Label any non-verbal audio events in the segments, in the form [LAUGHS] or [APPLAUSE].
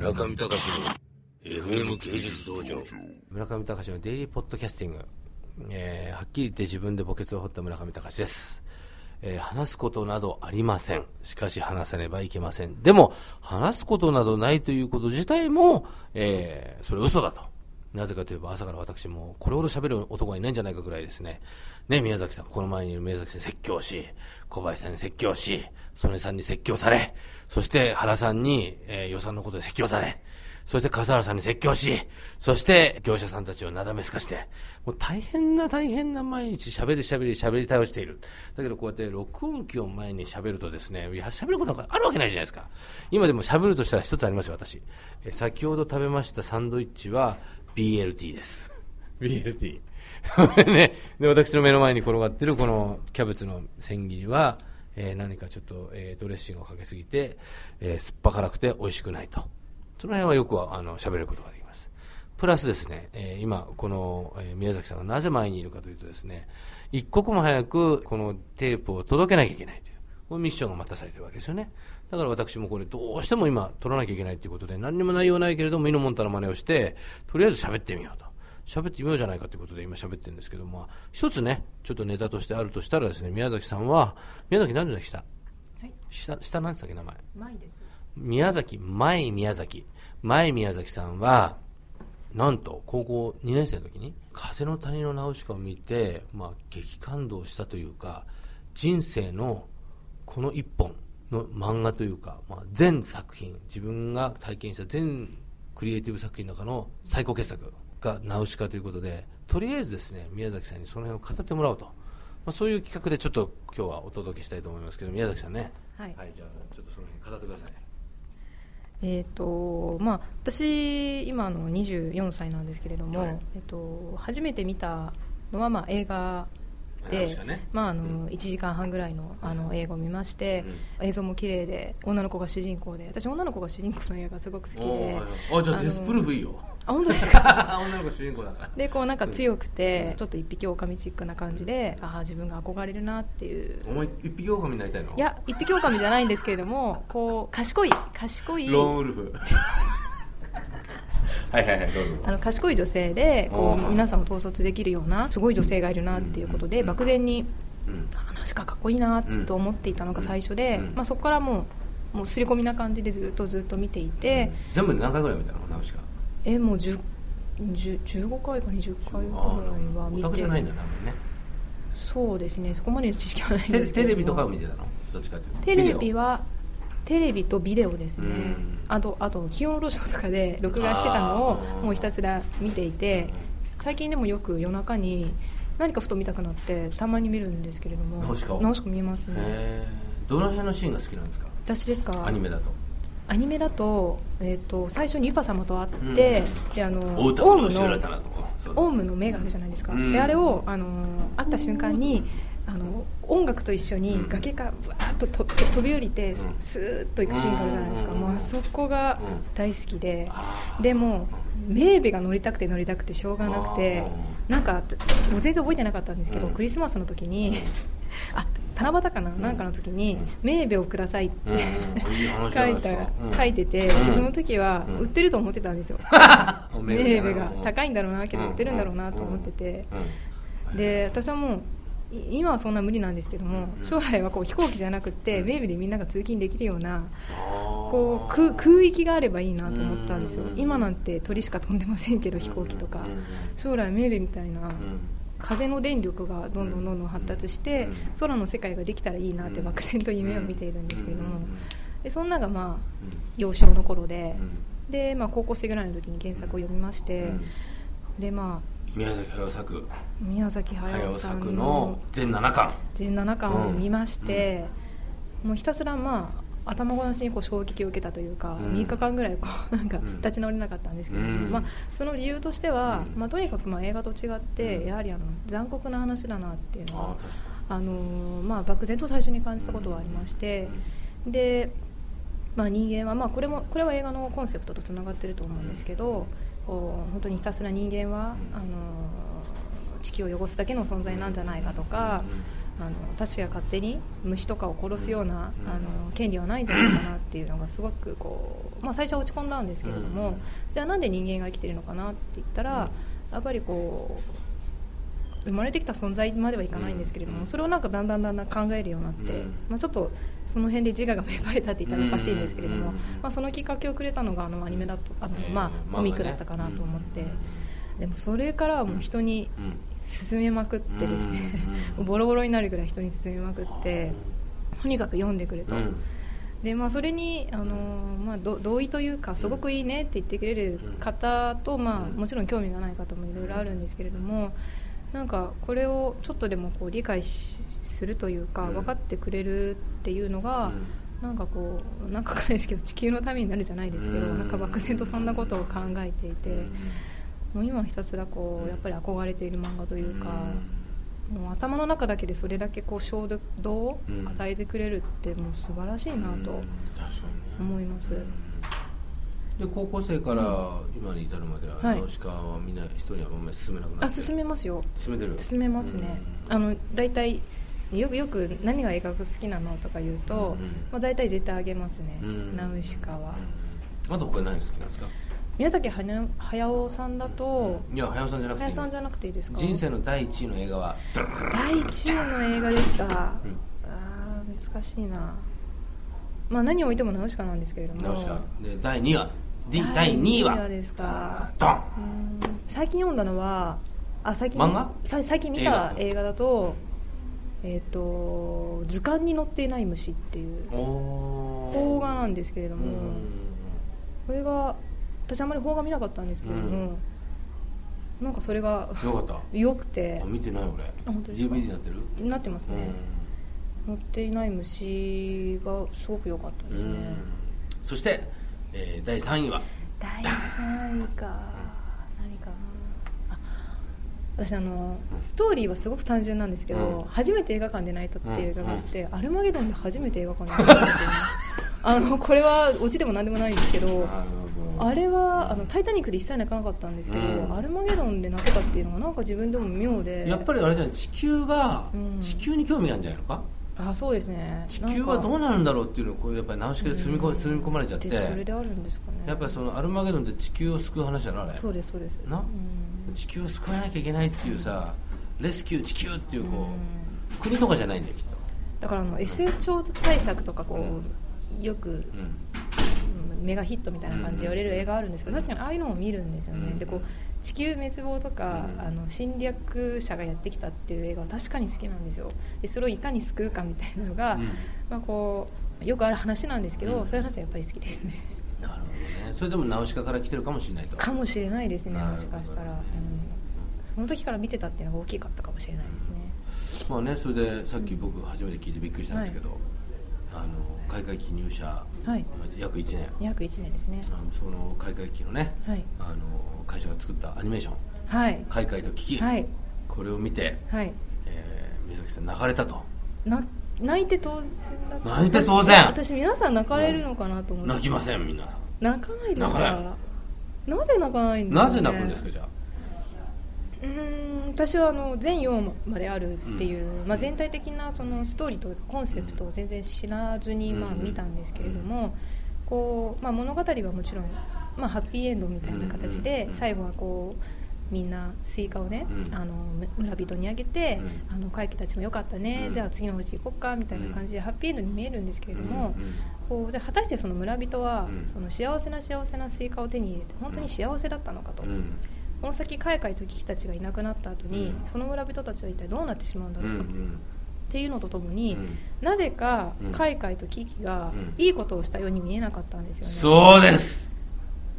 村上隆の FM 芸術道場。村上隆のデイリーポッドキャスティング、えーはっきり言って自分で墓穴を掘った村上隆です、えー話すことなどありません。しかし話さねばいけません。でも話すことなどないということ自体も、えーそれ嘘だと。なぜかといえば朝から私もこれほど喋る男はいないんじゃないかぐらいですね。ね、宮崎さん、この前にいる宮崎さんに説教し、小林さんに説教し、曽根さんに説教され、そして原さんに、えー予算のことで説教され、そして笠原さんに説教し、そして業者さんたちをなだめすかして、もう大変な大変な毎日喋り喋り喋り倒している。だけどこうやって録音機を前に喋るとですね、いや喋ることなんかあるわけないじゃないですか。今でも喋るとしたら一つありますよ、私。え先ほど食べましたサンドイッチは BLT です。BLT。ね、で私の目の前に転がってるこのキャベツの千切りは、えー何かちょっと、えードレッシングをかけすぎて、えー酸っぱ辛くて美味しくないと。その辺はよくはあの喋ることができます。プラスですね、えー今、この、えー宮崎さんがなぜ前にいるかというとですね、一刻も早くこのテープを届けなきゃいけない、このミッションが待たされてるわけですよね。だから私もこれどうしても今取らなきゃいけないということで、何にも内容ないけれども、ミノモンタの真似をして、とりあえず喋ってみようと。喋ってみようじゃないかということで今喋ってるんですけども、まあ一つね、ちょっとネタとしてあるとしたらですね、宮崎さんは、宮崎何でした？はい、下、下何でしたっけ名前？前です。宮崎、前宮崎。前宮崎さんは、なんと高校2年生の時に、風の谷のナウシカを見て、まあ、激感動したというか、人生のこの一本の漫画というか、まあ、全作品、自分が体験した全クリエイティブ作品の中の最高傑作がナウシカということで、とりあえずですね、宮崎さんにその辺を語ってもらおうと。まあ、そういう企画でちょっと今日はお届けしたいと思いますけど、宮崎さんね。はいはい、じゃあちょっとその辺語ってください。えっ、とまあ私今あの24歳なんですけれども、はいえっ、と初めて見たのはまあ映画で、まああの1時間半ぐらいのあの映画を見まして、映像も綺麗で女の子が主人公で私女の子が主人公の映画がすごく好きで、あじゃあのデスプルーフいいよ。あ本当ですか？[LAUGHS] 女の子主人公だから。でこうなんか強くてちょっと一匹狼チックな感じでああ自分が憧れるなっていう。お前一匹狼になりたいの？いや一匹狼じゃないんですけれどもこう賢い賢い。ローンウルフ [LAUGHS] はいはいはいどうぞあの賢い女性でこう皆さんを統率できるようなすごい女性がいるなっていうことで漠然にうん。あナウシカかっこいいなと思っていたのが最初で、うん。まあ、そこからもうもう刷り込みな感じでずっとずっと見ていて、全部で何回ぐらい見たの？ナウシカえもう10 10 15回か20回ぐらいは見オタクじゃないんだねそうですね。そこまでの知識はないんテですけれどもテレビとかを見てたの？どっちかっていうと。テレビはテレビとビデオですね。うん。あとあと気温ローションとかで録画してたのをもうひたすら見ていて最近でもよく夜中に何かふと見たくなってたまに見るんですけれどもナウシカをナウシカ見えますね。どの辺のシーンが好きなんですか？私ですか？アニメだと。アニメだと,、えー、と最初にユパ様と会って、であのオウムのオウムの目があるじゃないですか、うん。であれをあの会った瞬間にあの音楽と一緒に崖からぶわーっととと飛び降りて、うん。スーッと行くシーンがあるじゃないですか、うん。もうあそこがうん。大好きで、でもメーベが乗りたくて乗りたくてしょうがなくてなんかもう全然覚えてなかったんですけど、うん。クリスマスの時に [LAUGHS] あ七夕かな、なんかの時にうん「メーベをください」って、書いたうん。書いてて、うん。その時はうん。売ってると思ってたんですよ、[LAUGHS] おメめーベが。高いんだろうなけどうん売ってるんだろうなと思ってて、うん。で私はもうい今はそんな無理なんですけども、うん。将来はこう飛行機じゃなくって、うん。メーベでみんなが通勤できるようなこう空空域があればいいなと思ったんですよ、うん。今なんて鳥しか飛んでませんけど飛行機とか、将来メーベみたいな、うん。風の電力がどんどんどんどん発達して、うん。空の世界ができたらいいなってうん。漠然と夢を見ているんですけれども、うん。でそんながまあうん。幼少の頃で、うん。で、まあ、高校生ぐらいの時に原作を読みまして、うん。でま宮崎駿作。あ宮崎駿作の全7巻。全7巻を見まして、もうひたすらまあ頭ごなしにこう衝撃を受けたというか、うん。3日間ぐらいこうなんかうん立ち直れなかったんですけれども、うん。まあ、その理由としては、うん。まあ、とにかくまあ映画と違って、うん。やはりあの残酷な話だなっていうのはあのーまあ、漠然と最初に感じたことはありまして、で、まあ、人間は、まあ、これもこれは映画のコンセプトとつながってると思うんですけど、こう本当にひたすら人間は、あのー地球を汚すだけの存在なんじゃないかとか、あの私が勝手に虫とかを殺すような、あの権利はないんじゃないかなっていうのがすごくこう、まあ、最初は落ち込んだんですけれども、じゃあなんで人間が生きてるのかなって言ったら、やっぱりこう生まれてきた存在まではいかないんですけれども、それをなんかだんだんだんだん考えるようになって、うん。まあ、ちょっとその辺で自我が芽生えたって言ったらおかしいんですけれども、うんまあ、そのきっかけをくれたのがあのアニメだとあの、まあ、コミックだったかなと思って、でもそれからはもう人にうん勧めまくってですね、うん。ボロボロになるぐらい人に勧めまくってとにかく読んでくれと、うん。でまあ、それに、あのーまあ、ど同意というかすごくいいねって言ってくれる方と、まあ、もちろん興味がない方もいろいろあるんですけれどもなんかこれをちょっとでもこう理解しするというかうん。分かってくれるっていうのが、なんかこうなんかわかいですけど地球のためになるじゃないですけど、うん。なんか漠然とそんなことを考えていて、もう今はひたすらこうやっぱり憧れている漫画というか。もう頭の中だけでそれだけこう衝動をうん。与えてくれるってもう素晴らしいなと思います、で高校生から今に至るまでは、はい。ナウシカはみんな人にはあんまり進めなくなって。あ進めますよ。進めてる？進めますね、あの大体よくよく何が映画が好きなのとか言うと、うんまあ、大体絶対あげますね、うん。ナウシカは、あと他に何好きなんですか？宮崎駿駿さんだと、いや早尾さんじゃなくて駿さんじゃなくていいですか？人生の第一位の映画は第1位の映画ですか、うんあー難しいな。まあ何を置いてもナウシカなんですけれども。ナウシカ。で第2位は第第第2位はですか。ドン。うーん。最近読んだのはあ最近漫画？さ最近見た映画。だとえっ、と図鑑に載っていない虫っていうお邦画なんですけれども、うん。これが私あんまり邦画見なかったんですけれども、なんかそれがよかった。[LAUGHS] 良くて。あ見てない俺。あ本当ですか？DVD になってる？なってますね、載っていない虫がすごく良かったですね、うん。そして、えー第3位は？第3位か。何かな。あ私あのストーリーはすごく単純なんですけど、うん。初めて映画館で泣いたっていう映画があって、アルマゲドンで初めて映画館で泣いたんですよねあのこれはオチでも何でもないんですけどあれはあの「タイタニック」で一切泣かなかったんですけど、うん。アルマゲドンで泣けたっていうのがなんか自分でも妙で。やっぱりあれじゃない地球が、うん。地球に興味があるんじゃないのか？あそうですね。地球はどうななるんだろうっていうのをこうやっぱりナウシカで住み込,、住み込まれちゃって。でそれであるんですかね。やっぱりそのアルマゲドンって地球を救う話だろあれそうですそうです。な？うん。地球を救わなきゃいけないっていうさレスキュー地球っていうこう、国とかじゃないんだよきっと、だからあの SF 超大作とかこう、よくメガヒットみたいな感じで言われる映画あるんですけど確かにああいうのを見るんですよね、うん。でこう地球滅亡とか、うん。あの侵略者がやってきたっていう映画は確かに好きなんですよ。でそれをいかに救うかみたいなのが、うん。まあ、こうよくある話なんですけど、うん。そういう話はやっぱり好きですね。なるほどね。それでもナウシカから来てるかもしれないと。かもしれないですねもしかしたら、うん、その時から見てたっていうのが大きかったかもしれないですね。まあねそれでさっき僕初めて聞いてびっくりしたんですけど、あの開会期入社、はい。まあ約1年。約1年ですね。あのその開会期のね、はい。あの会社が作ったアニメーション。はい「開会と危機」はい。これを見て、はい。えー、宮崎さん泣かれたと。な泣いて当然泣いて当然。私皆さん泣かれるのかなと思って、泣きませんみん。な泣かないです泣かない。かなぜ泣かないんですか、ね、なぜ泣くんですかじゃあ？うーん私はあの全4まであるっていう、まあ、全体的なそのストーリーというかコンセプトを全然知らずにまあうん見たんですけれども、こうまあ、物語はもちろん、まあ、ハッピーエンドみたいな形でうん最後はこうみんなスイカをね、うん。あのむ村人にあげて、うあの会期たちもよかったね、うん。じゃあ次の星行こっかみたいな感じでハッピーエンドに見えるんですけれども、うんうん。こうじゃあ果たしてその村人は、うん。その幸せな幸せなスイカを手に入れて本当に幸せだったのかと、うんこの先海外と危機たちがいなくなった後に、うん。その村人たちは一体どうなってしまうんだろう。か、っうんうん。ていうのとともに、うん。なぜかうん海外と危機がうん。いいことをしたように見えなかったんですよね、そうです。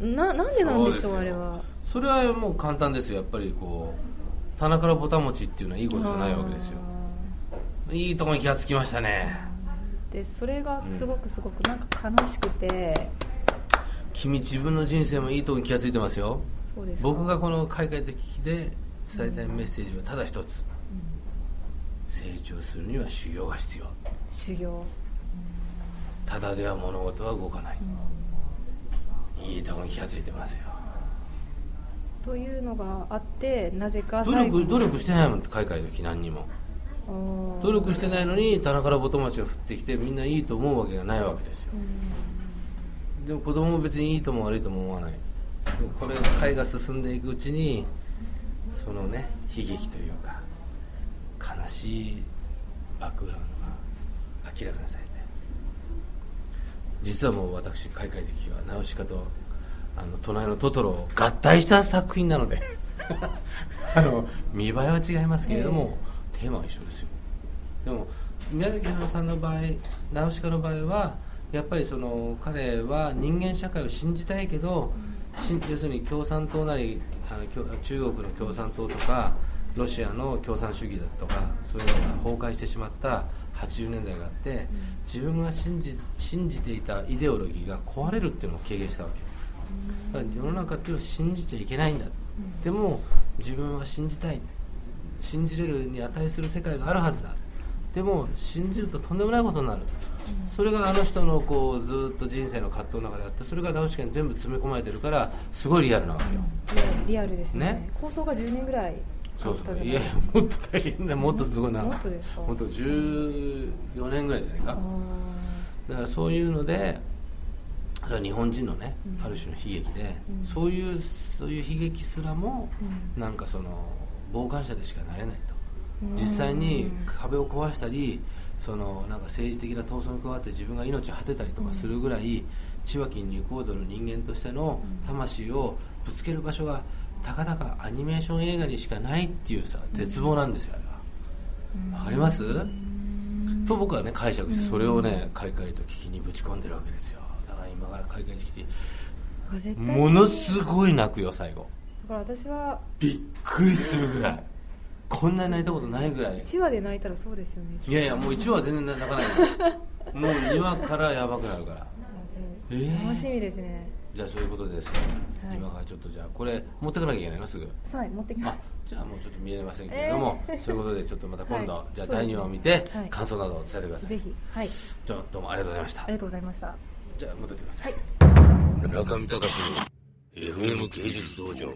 ななんでなんでしょうあれは。それはもう簡単ですよ。やっぱりこう棚からぼたもちっていうのはいいことじゃないわけですよ。いいとこに気がつきましたね。でそれがすごくすごくなんか悲しくて、君自分の人生もいいとこに気がついてますよ僕がこの海外的危機で伝えたいメッセージはただ一つ。成長するには修行が必要。修行。ただでは物事は動かない。いいとこに気がついてますよ。というのがあってなぜか努力努力してないもん海外の時何にも。努力してないのに棚からボト町が降ってきてみんないいと思うわけがないわけですよ。でも子供も別にいいとも悪いとも思わないこれが回が進んでいくうちにそのね悲劇というか悲しいバックグラウンドが明らかにされて。実はもう私開会的はナウシカとあの隣のトトロを合体した作品なので [LAUGHS] あの見栄えは違いますけれども、テーマは一緒ですよ。でも宮崎駿さんの場合ナウシカの場合はやっぱりその彼は人間社会を信じたいけど、し要するに共産党なりあの中国の共産党とかロシアの共産主義だとかそういうのが崩壊してしまった80年代があって自分が信じ信じていたイデオロギーが壊れるっていうのを経験したわけ。だから世の中っていうのは信じちゃいけないんだ、でも自分は信じたい。信じれるに値する世界があるはずだ。でも信じるととんでもないことになる、それがあの人のこうずっと人生の葛藤の中であってそれがナウシカに全部詰め込まれてるからすごいリアルなわけよ、リアルですね。ね。構想が10年ぐらいそうそう。いやもっと大変だ。もっとすごい長いもっとですか？もっと14年ぐらいじゃないか。あだからそういうので日本人のね、うん。ある種の悲劇で、うん。そういうそういう悲劇すらも、うん。なんかその傍観者でしかなれないと、うん。実際に壁を壊したりそのなんか政治的な闘争に加わって自分が命を果てたりとかするぐらい、千葉金ニコードの人間としての魂をぶつける場所がたかだかアニメーション映画にしかないっていうさ絶望なんですよあれは。わかります？と僕はね解釈してそれをね開会と聞きにぶち込んでるわけですよ。だから今から開会に来てあ絶対ものすごい泣くよ最後。だから私はびっくりするぐらいこんなに泣いたことないぐらい。1話で泣いたらそうですよね。いやいやもう1話は全然泣かない。よ [LAUGHS] もう2話からやばくなるから。えー？楽しみですね。じゃあそういうことでですね、はい。今からちょっとじゃあこれ持ってかなきゃいけないの？すぐ。はい持ってきまあすじゃあもうちょっと見れませんけれども、そういうことでちょっとまた今度、はい。じゃあ第そうですね。2話を見て、はい。感想などを伝えてください。ぜひ。はい。じゃあどうもありがとうございました。ありがとうございました。じゃあ戻ってください。はい。中見隆の FM 芸術道場